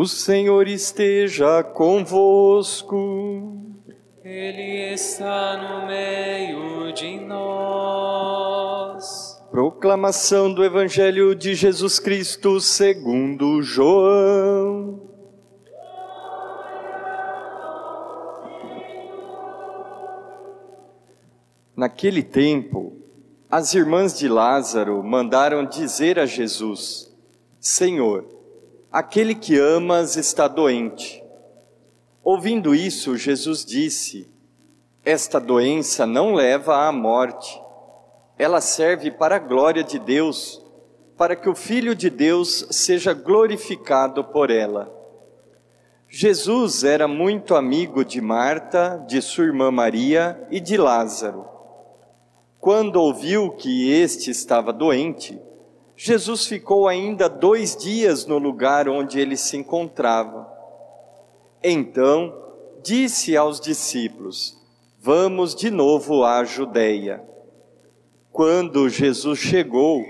O Senhor esteja convosco. Ele está no meio de nós. Proclamação do Evangelho de Jesus Cristo segundo João. Naquele tempo, as irmãs de Lázaro mandaram dizer a Jesus: Senhor, aquele que amas está doente. Ouvindo isso, Jesus disse: Esta doença não leva à morte. Ela serve para a glória de Deus, para que o Filho de Deus seja glorificado por ela. Jesus era muito amigo de Marta, de sua irmã Maria e de Lázaro. Quando ouviu que este estava doente, Jesus ficou ainda dois dias no lugar onde ele se encontrava. Então disse aos discípulos: Vamos de novo à Judéia. Quando Jesus chegou,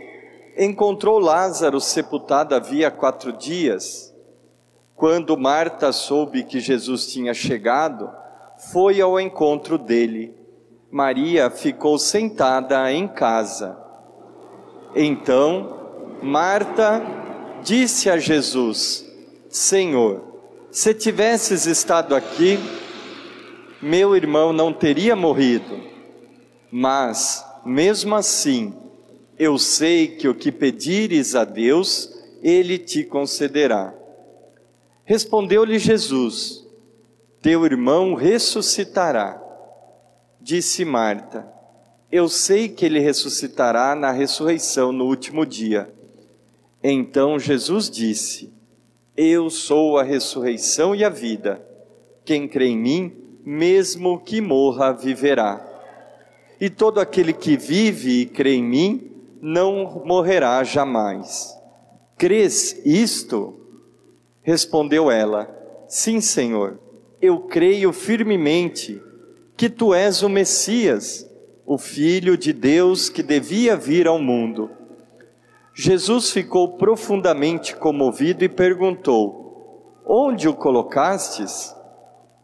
encontrou Lázaro sepultado havia quatro dias. Quando Marta soube que Jesus tinha chegado, foi ao encontro dele Maria ficou sentada em casa. Então, Marta disse a Jesus: Senhor, se tivesses estado aqui, meu irmão não teria morrido. Mas, mesmo assim, eu sei que o que pedires a Deus, ele te concederá. Respondeu-lhe Jesus: Teu irmão ressuscitará. Disse Marta: Eu sei que ele ressuscitará na ressurreição no último dia. Então Jesus disse: Eu sou a ressurreição e a vida. Quem crê em mim, mesmo que morra, viverá. E todo aquele que vive e crê em mim, não morrerá jamais. Crês isto? Respondeu ela: Sim, Senhor, eu creio firmemente que tu és o Messias, o Filho de Deus que devia vir ao mundo. Jesus ficou profundamente comovido e perguntou: Onde o colocastes?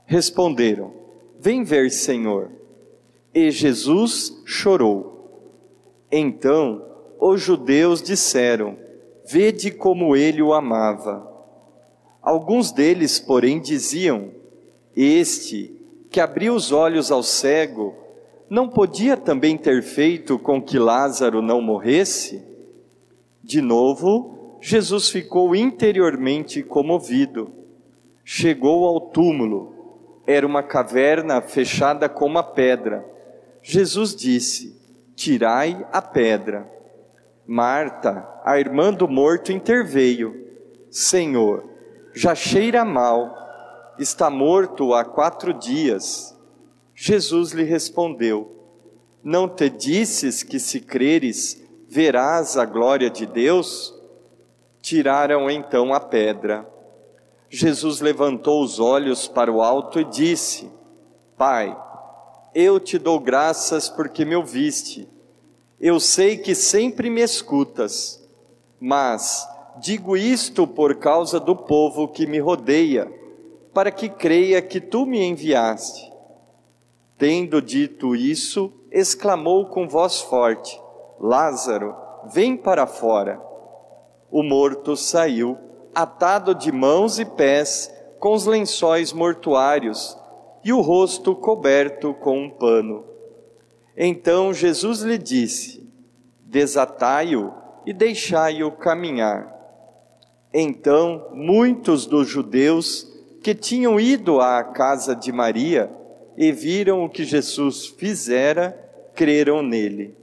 Responderam: Vem ver, Senhor. E Jesus chorou. Então os judeus disseram: Vede como ele o amava. Alguns deles, porém, diziam: Este que abriu os olhos ao cego, não podia também ter feito com que Lázaro não morresse? De novo, Jesus ficou interiormente comovido. Chegou ao túmulo. Era uma caverna fechada com uma pedra. Jesus disse: Tirai a pedra. Marta, a irmã do morto, interveio: Senhor, já cheira mal está morto há quatro dias. Jesus lhe respondeu: Não te disses que se creres, verás a glória de Deus? Tiraram então a pedra. Jesus levantou os olhos para o alto e disse: Pai, eu te dou graças porque me ouviste. Eu sei que sempre me escutas, mas digo isto por causa do povo que me rodeia para que creia que tu me enviaste. Tendo dito isso, exclamou com voz forte: Lázaro, vem para fora. O morto saiu, atado de mãos e pés, com os lençóis mortuários, e o rosto coberto com um pano. Então Jesus lhe disse: Desatai-o e deixai-o caminhar. Então muitos dos judeus que tinham ido à casa de Maria e viram o que Jesus fizera, creram nele.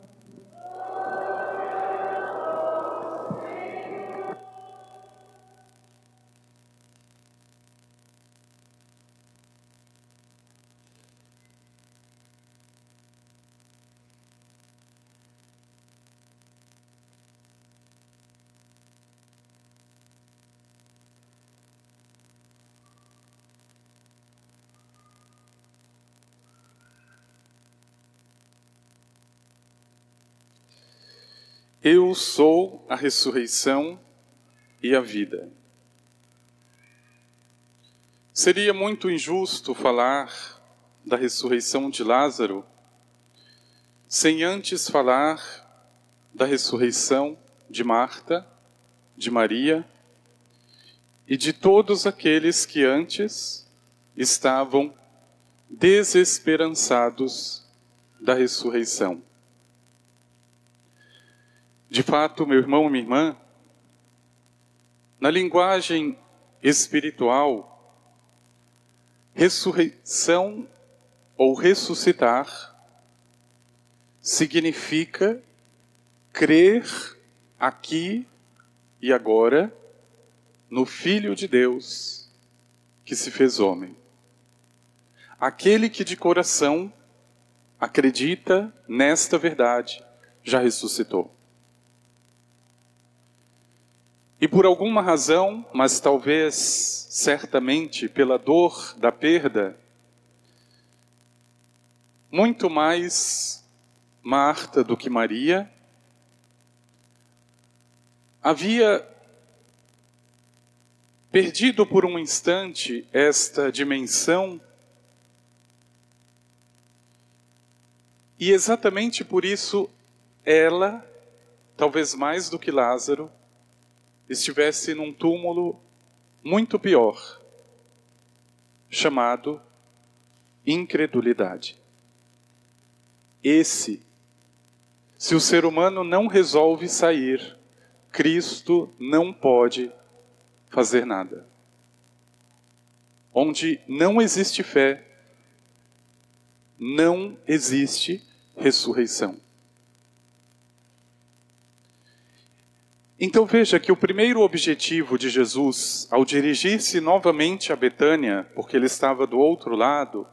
Eu sou a ressurreição e a vida. Seria muito injusto falar da ressurreição de Lázaro sem antes falar da ressurreição de Marta, de Maria e de todos aqueles que antes estavam desesperançados da ressurreição. De fato, meu irmão, minha irmã, na linguagem espiritual, ressurreição ou ressuscitar significa crer aqui e agora no Filho de Deus que se fez homem. Aquele que de coração acredita nesta verdade já ressuscitou. E por alguma razão, mas talvez certamente pela dor da perda, muito mais Marta do que Maria, havia perdido por um instante esta dimensão, e exatamente por isso ela, talvez mais do que Lázaro, estivesse num túmulo muito pior, chamado incredulidade. Esse, se o ser humano não resolve sair, Cristo não pode fazer nada. Onde não existe fé, não existe ressurreição. Então veja que o primeiro objetivo de Jesus, ao dirigir-se novamente a Betânia, porque ele estava do outro lado,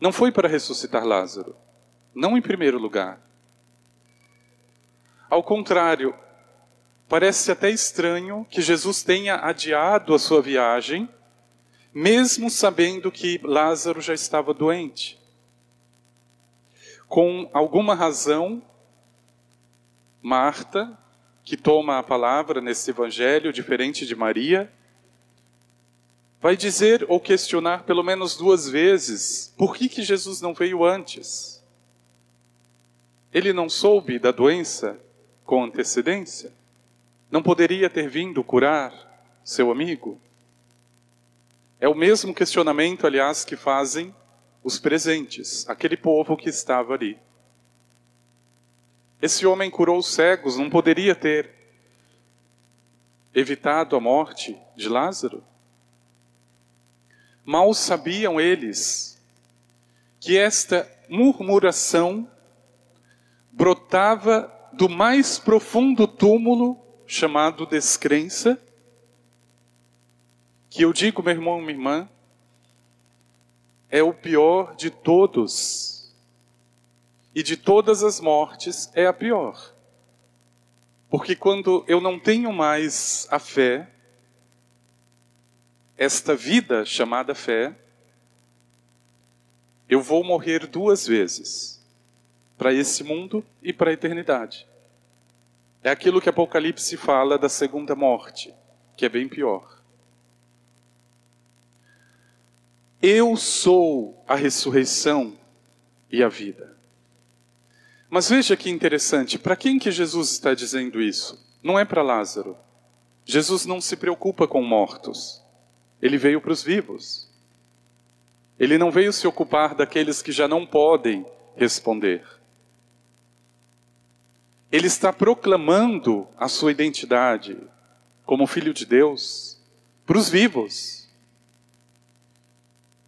não foi para ressuscitar Lázaro, não em primeiro lugar. Ao contrário, parece até estranho que Jesus tenha adiado a sua viagem, mesmo sabendo que Lázaro já estava doente. Com alguma razão, Marta, que toma a palavra nesse evangelho, diferente de Maria, vai dizer ou questionar pelo menos duas vezes por que, que Jesus não veio antes. Ele não soube da doença com antecedência? Não poderia ter vindo curar seu amigo? É o mesmo questionamento, aliás, que fazem os presentes, aquele povo que estava ali. Esse homem curou os cegos, não poderia ter evitado a morte de Lázaro? Mal sabiam eles que esta murmuração brotava do mais profundo túmulo chamado descrença, que eu digo, meu irmão minha irmã, é o pior de todos e de todas as mortes é a pior. Porque quando eu não tenho mais a fé, esta vida chamada fé, eu vou morrer duas vezes para esse mundo e para a eternidade. É aquilo que Apocalipse fala da segunda morte, que é bem pior. Eu sou a ressurreição e a vida. Mas veja que interessante, para quem que Jesus está dizendo isso? Não é para Lázaro. Jesus não se preocupa com mortos. Ele veio para os vivos. Ele não veio se ocupar daqueles que já não podem responder. Ele está proclamando a sua identidade como filho de Deus para os vivos,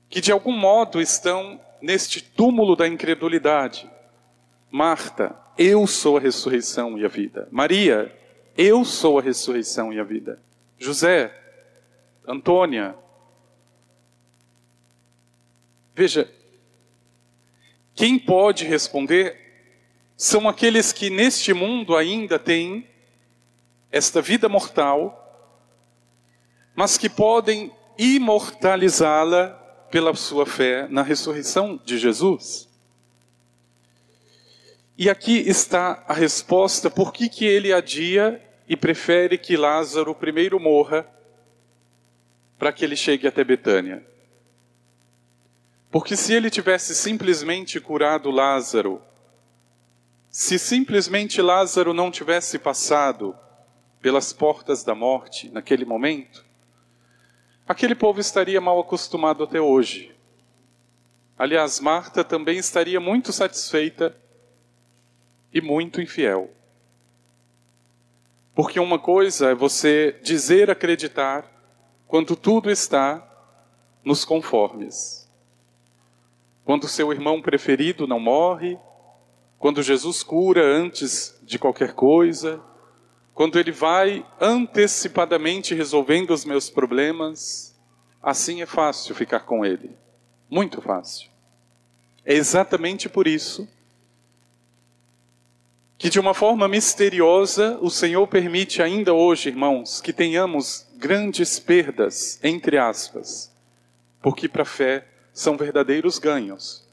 que de algum modo estão neste túmulo da incredulidade Marta, eu sou a ressurreição e a vida. Maria, eu sou a ressurreição e a vida. José, Antônia. Veja, quem pode responder são aqueles que neste mundo ainda têm esta vida mortal, mas que podem imortalizá-la pela sua fé na ressurreição de Jesus. E aqui está a resposta por que, que ele adia e prefere que Lázaro primeiro morra para que ele chegue até Betânia. Porque se ele tivesse simplesmente curado Lázaro, se simplesmente Lázaro não tivesse passado pelas portas da morte naquele momento, aquele povo estaria mal acostumado até hoje. Aliás, Marta também estaria muito satisfeita e muito infiel. Porque uma coisa é você dizer acreditar quando tudo está nos conformes. Quando seu irmão preferido não morre, quando Jesus cura antes de qualquer coisa, quando ele vai antecipadamente resolvendo os meus problemas, assim é fácil ficar com ele. Muito fácil. É exatamente por isso que de uma forma misteriosa o Senhor permite ainda hoje, irmãos, que tenhamos grandes perdas, entre aspas, porque para a fé são verdadeiros ganhos.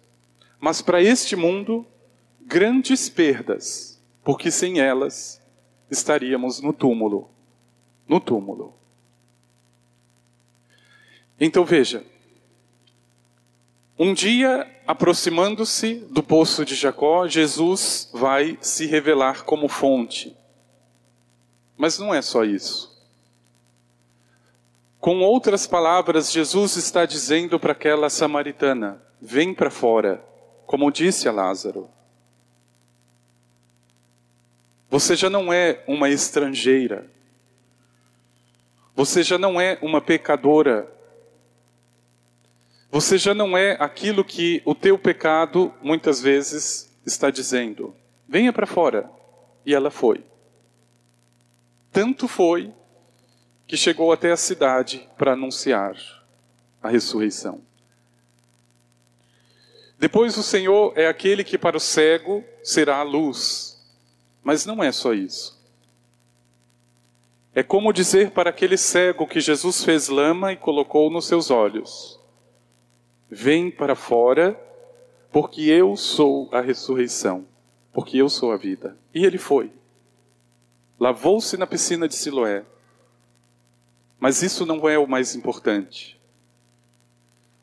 Mas para este mundo, grandes perdas, porque sem elas estaríamos no túmulo. No túmulo. Então veja, um dia, aproximando-se do poço de Jacó, Jesus vai se revelar como fonte. Mas não é só isso. Com outras palavras, Jesus está dizendo para aquela samaritana: vem para fora, como disse a Lázaro. Você já não é uma estrangeira. Você já não é uma pecadora você já não é aquilo que o teu pecado muitas vezes está dizendo. Venha para fora. E ela foi. Tanto foi que chegou até a cidade para anunciar a ressurreição. Depois o Senhor é aquele que para o cego será a luz. Mas não é só isso. É como dizer para aquele cego que Jesus fez lama e colocou nos seus olhos: Vem para fora, porque eu sou a ressurreição, porque eu sou a vida. E ele foi. Lavou-se na piscina de Siloé. Mas isso não é o mais importante.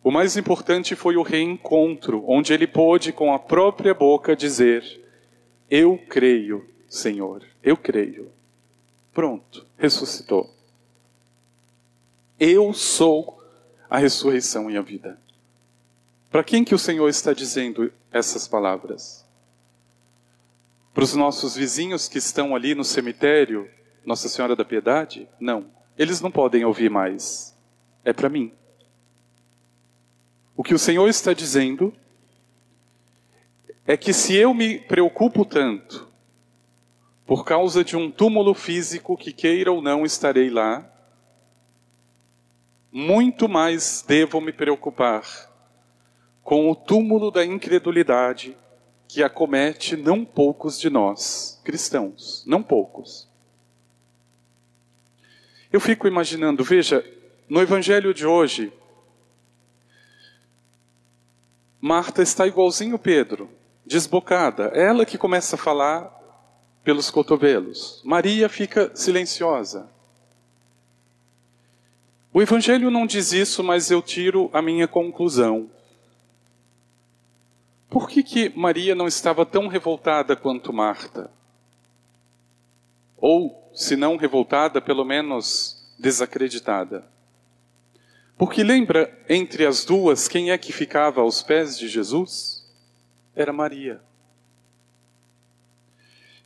O mais importante foi o reencontro, onde ele pôde com a própria boca dizer: Eu creio, Senhor, eu creio. Pronto, ressuscitou. Eu sou a ressurreição e a vida. Para quem que o Senhor está dizendo essas palavras? Para os nossos vizinhos que estão ali no cemitério, Nossa Senhora da Piedade? Não. Eles não podem ouvir mais. É para mim. O que o Senhor está dizendo é que se eu me preocupo tanto por causa de um túmulo físico que queira ou não estarei lá, muito mais devo me preocupar com o túmulo da incredulidade que acomete não poucos de nós, cristãos, não poucos. Eu fico imaginando, veja, no evangelho de hoje, Marta está igualzinho Pedro, desbocada. É ela que começa a falar pelos cotovelos. Maria fica silenciosa. O evangelho não diz isso, mas eu tiro a minha conclusão. Por que, que Maria não estava tão revoltada quanto Marta? Ou, se não revoltada, pelo menos desacreditada? Porque lembra, entre as duas, quem é que ficava aos pés de Jesus? Era Maria.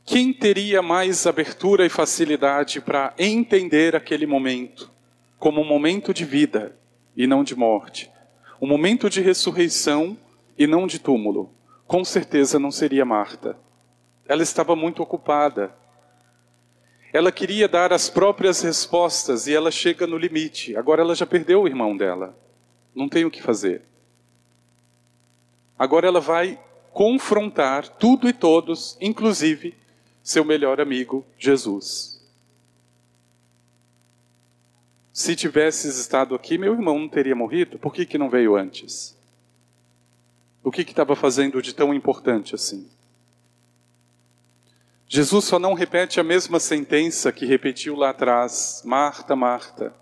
Quem teria mais abertura e facilidade para entender aquele momento como um momento de vida e não de morte? Um momento de ressurreição e não de túmulo, com certeza não seria Marta. Ela estava muito ocupada. Ela queria dar as próprias respostas e ela chega no limite. Agora ela já perdeu o irmão dela. Não tem o que fazer. Agora ela vai confrontar tudo e todos, inclusive seu melhor amigo, Jesus. Se tivesses estado aqui, meu irmão não teria morrido. Por que, que não veio antes? O que estava fazendo de tão importante assim? Jesus só não repete a mesma sentença que repetiu lá atrás: Marta, Marta,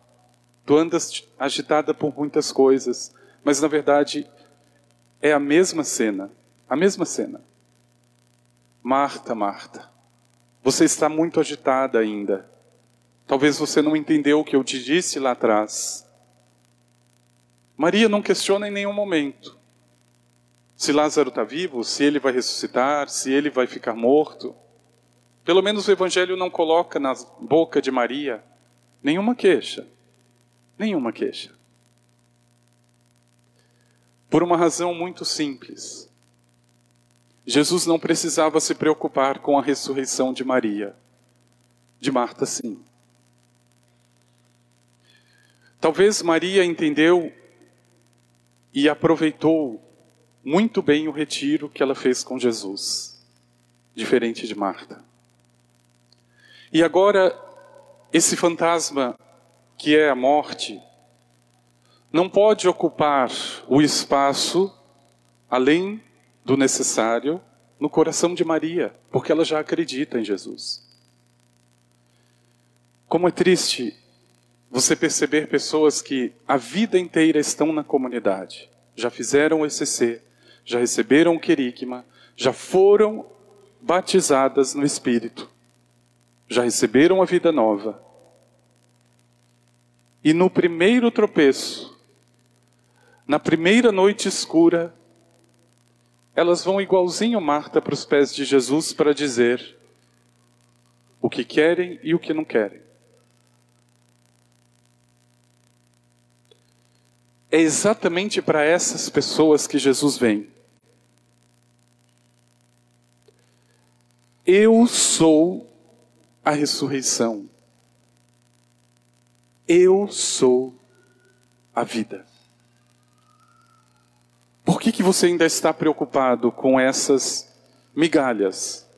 tu andas agitada por muitas coisas, mas na verdade é a mesma cena, a mesma cena. Marta, Marta, você está muito agitada ainda. Talvez você não entendeu o que eu te disse lá atrás. Maria não questiona em nenhum momento se Lázaro está vivo, se ele vai ressuscitar, se ele vai ficar morto. Pelo menos o Evangelho não coloca na boca de Maria nenhuma queixa. Nenhuma queixa. Por uma razão muito simples. Jesus não precisava se preocupar com a ressurreição de Maria. De Marta, sim. Talvez Maria entendeu e aproveitou muito bem o retiro que ela fez com Jesus, diferente de Marta. E agora, esse fantasma que é a morte, não pode ocupar o espaço além do necessário no coração de Maria, porque ela já acredita em Jesus. Como é triste você perceber pessoas que a vida inteira estão na comunidade, já fizeram o ECC, já receberam o querigma, já foram batizadas no Espírito, já receberam a vida nova. E no primeiro tropeço, na primeira noite escura, elas vão igualzinho Marta para os pés de Jesus para dizer o que querem e o que não querem. É exatamente para essas pessoas que Jesus vem. Eu sou a ressurreição. Eu sou a vida. Por que, que você ainda está preocupado com essas migalhas?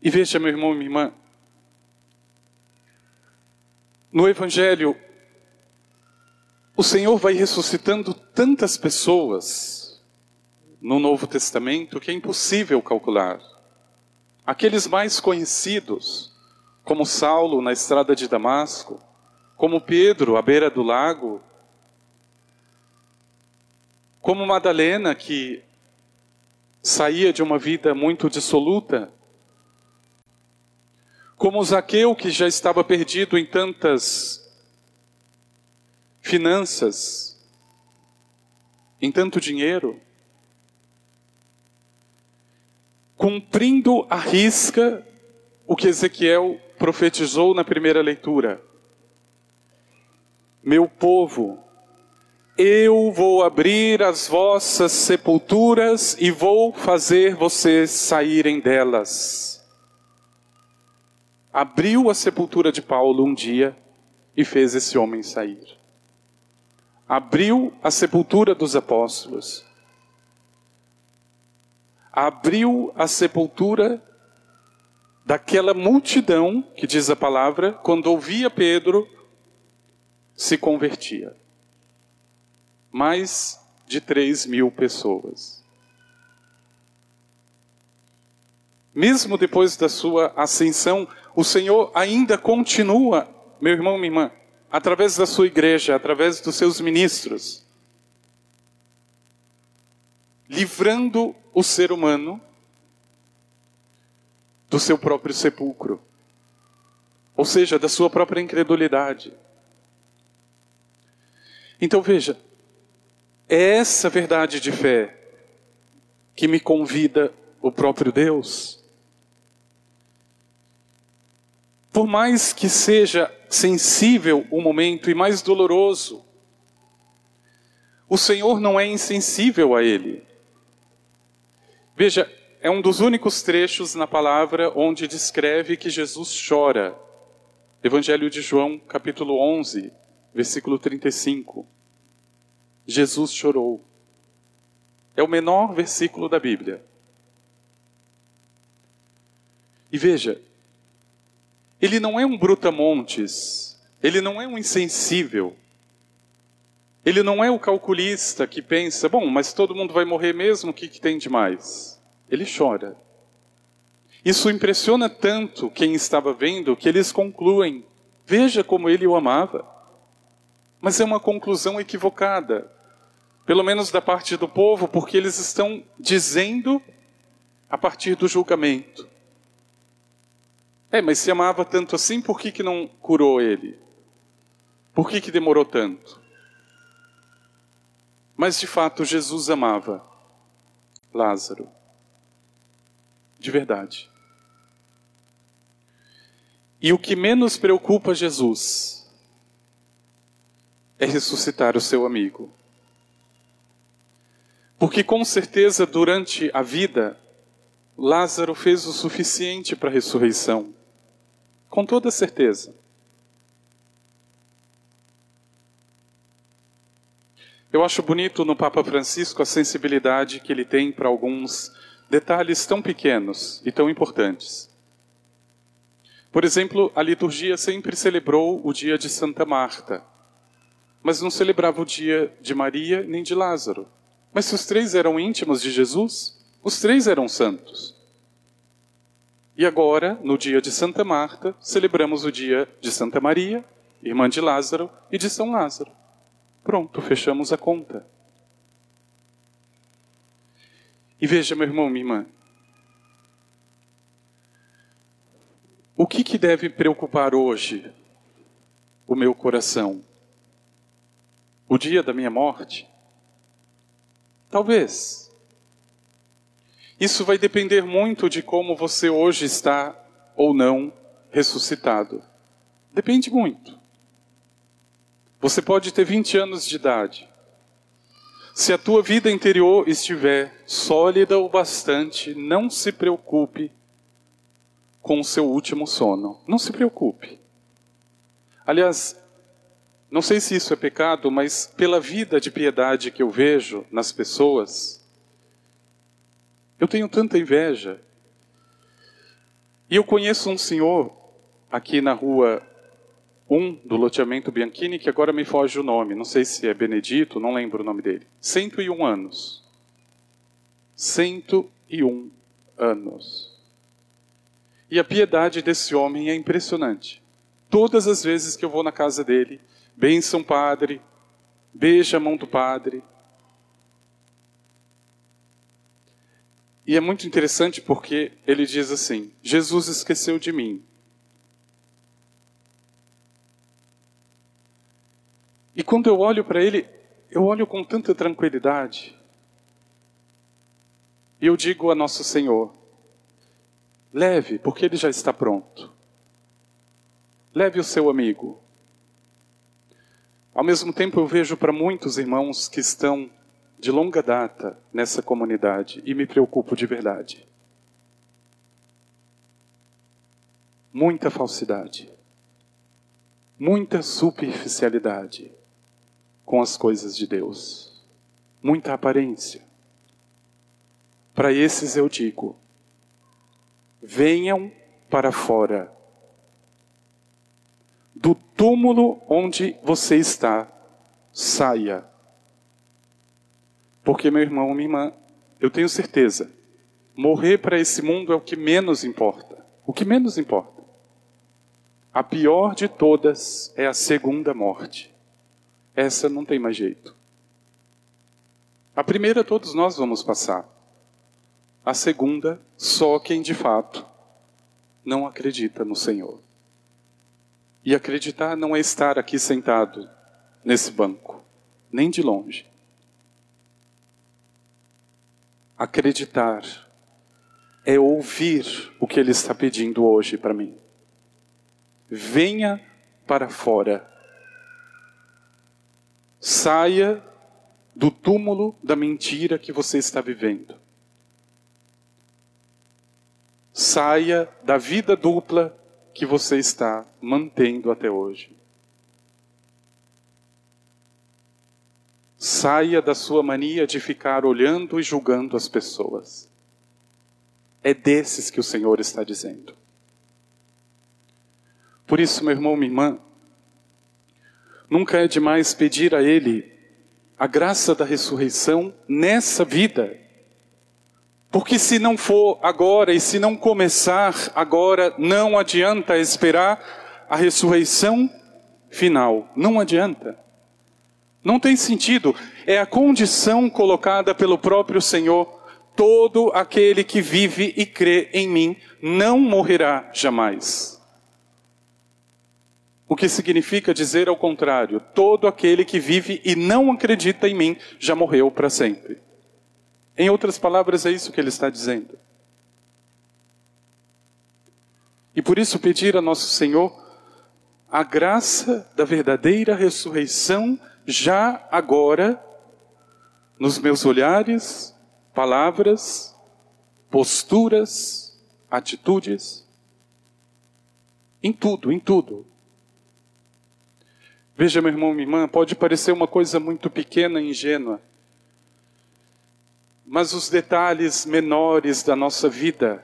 E veja, meu irmão e minha irmã, no Evangelho, o Senhor vai ressuscitando tantas pessoas no Novo Testamento que é impossível calcular. Aqueles mais conhecidos, como Saulo na estrada de Damasco, como Pedro à beira do lago, como Madalena que saía de uma vida muito dissoluta, como Zaqueu que já estava perdido em tantas finanças, em tanto dinheiro, cumprindo a risca o que Ezequiel profetizou na primeira leitura. Meu povo, eu vou abrir as vossas sepulturas e vou fazer vocês saírem delas. Abriu a sepultura de Paulo um dia e fez esse homem sair. Abriu a sepultura dos apóstolos abriu a sepultura daquela multidão, que diz a palavra, quando ouvia Pedro, se convertia. Mais de três mil pessoas. Mesmo depois da sua ascensão, o Senhor ainda continua, meu irmão, minha irmã, através da sua igreja, através dos seus ministros, livrando o ser humano do seu próprio sepulcro, ou seja, da sua própria incredulidade. Então veja, é essa verdade de fé que me convida o próprio Deus. Por mais que seja sensível o momento e mais doloroso, o Senhor não é insensível a ele. Veja, é um dos únicos trechos na palavra onde descreve que Jesus chora. Evangelho de João, capítulo 11, versículo 35. Jesus chorou. É o menor versículo da Bíblia. E veja, ele não é um brutamontes, ele não é um insensível, ele não é o calculista que pensa, bom, mas todo mundo vai morrer mesmo, o que, que tem de mais? ele chora. Isso impressiona tanto quem estava vendo que eles concluem: veja como ele o amava. Mas é uma conclusão equivocada, pelo menos da parte do povo, porque eles estão dizendo a partir do julgamento. É, mas se amava tanto assim, por que, que não curou ele? Por que, que demorou tanto? Mas de fato, Jesus amava Lázaro. De verdade. E o que menos preocupa Jesus é ressuscitar o seu amigo. Porque com certeza durante a vida, Lázaro fez o suficiente para a ressurreição. Com toda certeza. Eu acho bonito no Papa Francisco a sensibilidade que ele tem para alguns detalhes tão pequenos e tão importantes. Por exemplo, a liturgia sempre celebrou o dia de Santa Marta, mas não celebrava o dia de Maria nem de Lázaro. Mas se os três eram íntimos de Jesus, os três eram santos. E agora, no dia de Santa Marta, celebramos o dia de Santa Maria, irmã de Lázaro, e de São Lázaro. Pronto, fechamos a conta. E veja, meu irmão, minha irmã, o que, que deve preocupar hoje o meu coração? O dia da minha morte? Talvez. Isso vai depender muito de como você hoje está ou não ressuscitado. Depende muito. Você pode ter 20 anos de idade. Se a tua vida interior estiver sólida o bastante, não se preocupe com o seu último sono. Não se preocupe. Aliás, não sei se isso é pecado, mas pela vida de piedade que eu vejo nas pessoas, eu tenho tanta inveja. E eu conheço um senhor aqui na rua um do loteamento Bianchini, que agora me foge o nome, não sei se é Benedito, não lembro o nome dele. 101 anos. 101 anos. E a piedade desse homem é impressionante. Todas as vezes que eu vou na casa dele, benção padre, beija a mão do padre. E é muito interessante porque ele diz assim: Jesus esqueceu de mim, E quando eu olho para ele, eu olho com tanta tranquilidade. E eu digo a nosso Senhor: leve, porque ele já está pronto. Leve o seu amigo. Ao mesmo tempo, eu vejo para muitos irmãos que estão de longa data nessa comunidade e me preocupo de verdade. Muita falsidade, muita superficialidade com as coisas de Deus. Muita aparência. Para esses eu digo: venham para fora do túmulo onde você está, saia. Porque, meu irmão, minha irmã, eu tenho certeza, morrer para esse mundo é o que menos importa. O que menos importa. A pior de todas é a segunda morte. Essa não tem mais jeito. A primeira todos nós vamos passar. A segunda, só quem de fato não acredita no Senhor. E acreditar não é estar aqui sentado nesse banco, nem de longe. Acreditar é ouvir o que Ele está pedindo hoje para mim. Venha para fora Saia do túmulo da mentira que você está vivendo. Saia da vida dupla que você está mantendo até hoje. Saia da sua mania de ficar olhando e julgando as pessoas. É desses que o Senhor está dizendo. Por isso, meu irmão, minha irmã, Nunca é demais pedir a Ele a graça da ressurreição nessa vida, Porque se não for agora e se não começar agora, não adianta esperar a ressurreição final. Não adianta. Não tem sentido. É a condição colocada pelo próprio Senhor. Todo aquele que vive e crê em mim não morrerá jamais. O que significa dizer ao contrário: todo aquele que vive e não acredita em mim já morreu para sempre. Em outras palavras, é isso que ele está dizendo. E por isso pedir a nosso Senhor a graça da verdadeira ressurreição já agora nos meus olhares, palavras, posturas, atitudes, em tudo, em tudo. Veja, meu irmão, minha irmã, pode parecer uma coisa muito pequena e ingênua, mas os detalhes menores da nossa vida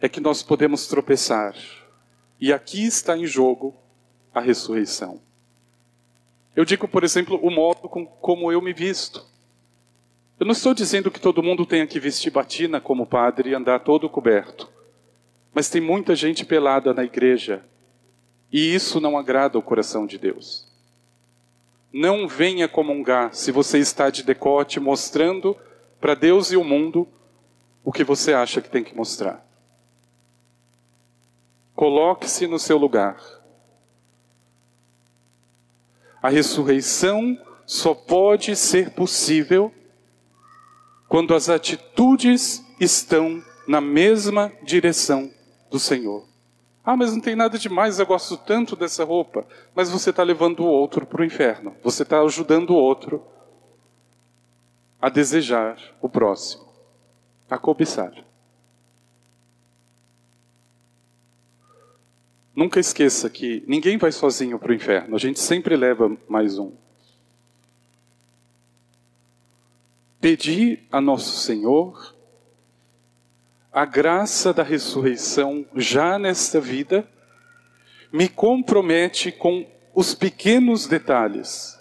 é que nós podemos tropeçar. E aqui está em jogo a ressurreição. Eu digo, por exemplo, o modo com, como eu me visto. Eu não estou dizendo que todo mundo tenha que vestir batina como padre e andar todo coberto. Mas tem muita gente pelada na igreja. E isso não agrada ao coração de Deus. Não venha comungar se você está de decote mostrando para Deus e o mundo o que você acha que tem que mostrar. Coloque-se no seu lugar. A ressurreição só pode ser possível quando as atitudes estão na mesma direção do Senhor. Ah, mas não tem nada demais, eu gosto tanto dessa roupa. Mas você está levando o outro para o inferno. Você está ajudando o outro a desejar o próximo, a cobiçar. Nunca esqueça que ninguém vai sozinho para o inferno, a gente sempre leva mais um. Pedir a Nosso Senhor a graça da ressurreição já nesta vida me compromete com os pequenos detalhes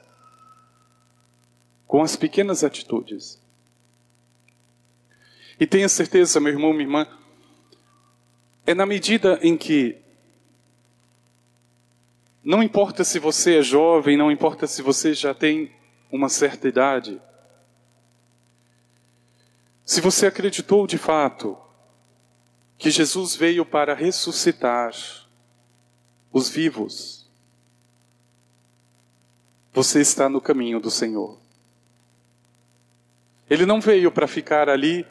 com as pequenas atitudes. E tenha certeza, meu irmão, minha irmã, é na medida em que não importa se você é jovem, não importa se você já tem uma certa idade, se você acreditou de fato que Jesus veio para ressuscitar os vivos, você está no caminho do Senhor. Ele não veio para ficar ali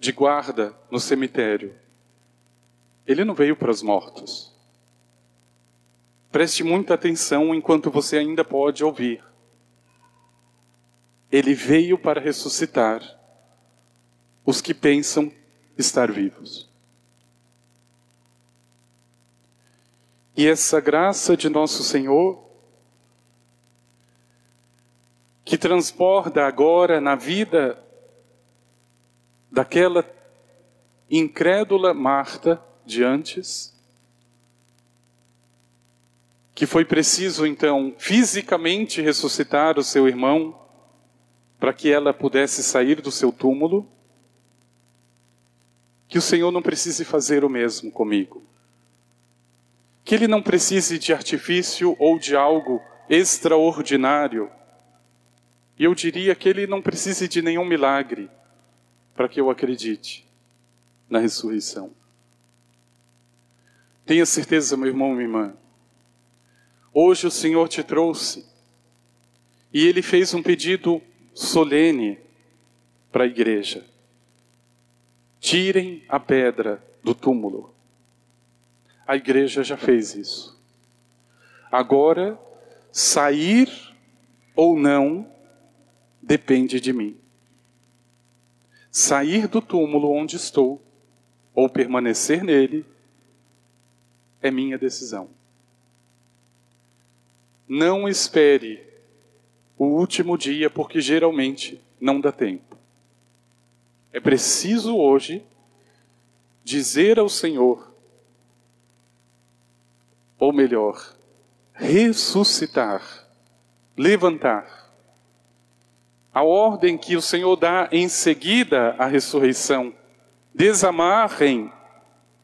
de guarda no cemitério. Ele não veio para os mortos. Preste muita atenção enquanto você ainda pode ouvir. Ele veio para ressuscitar os que pensam estar vivos. E essa graça de nosso Senhor que transborda agora na vida daquela incrédula Marta de antes, que foi preciso então fisicamente ressuscitar o seu irmão para que ela pudesse sair do seu túmulo, que o Senhor não precise fazer o mesmo comigo. Que ele não precise de artifício ou de algo extraordinário e eu diria que ele não precise de nenhum milagre para que eu acredite na ressurreição. Tenha certeza, meu irmão, minha irmã. Hoje o Senhor te trouxe e ele fez um pedido solene para a igreja. Tirem a pedra do túmulo. A igreja já fez isso. Agora, sair ou não depende de mim. Sair do túmulo onde estou ou permanecer nele é minha decisão. Não espere o último dia, porque geralmente não dá tempo. É preciso hoje dizer ao Senhor, ou melhor, ressuscitar, levantar, a ordem que o Senhor dá em seguida à ressurreição desamarrem,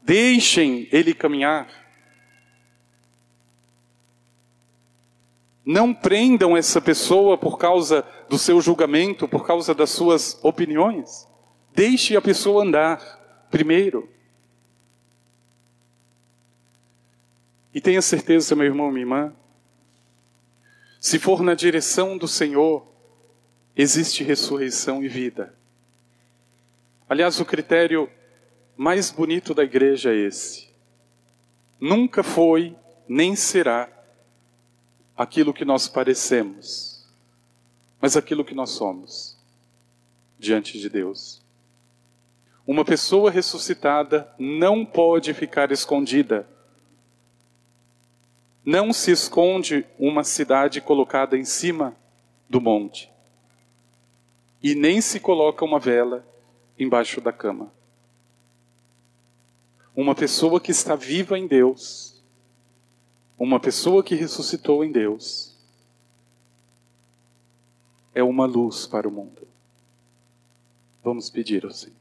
deixem ele caminhar. Não prendam essa pessoa por causa do seu julgamento, por causa das suas opiniões. Deixe a pessoa andar primeiro. E tenha certeza, meu irmão, minha irmã, se for na direção do Senhor, existe ressurreição e vida. Aliás, o critério mais bonito da igreja é esse. Nunca foi, nem será, aquilo que nós parecemos, mas aquilo que nós somos diante de Deus. Uma pessoa ressuscitada não pode ficar escondida. Não se esconde uma cidade colocada em cima do monte. E nem se coloca uma vela embaixo da cama. Uma pessoa que está viva em Deus uma pessoa que ressuscitou em Deus é uma luz para o mundo. Vamos pedir ao Senhor.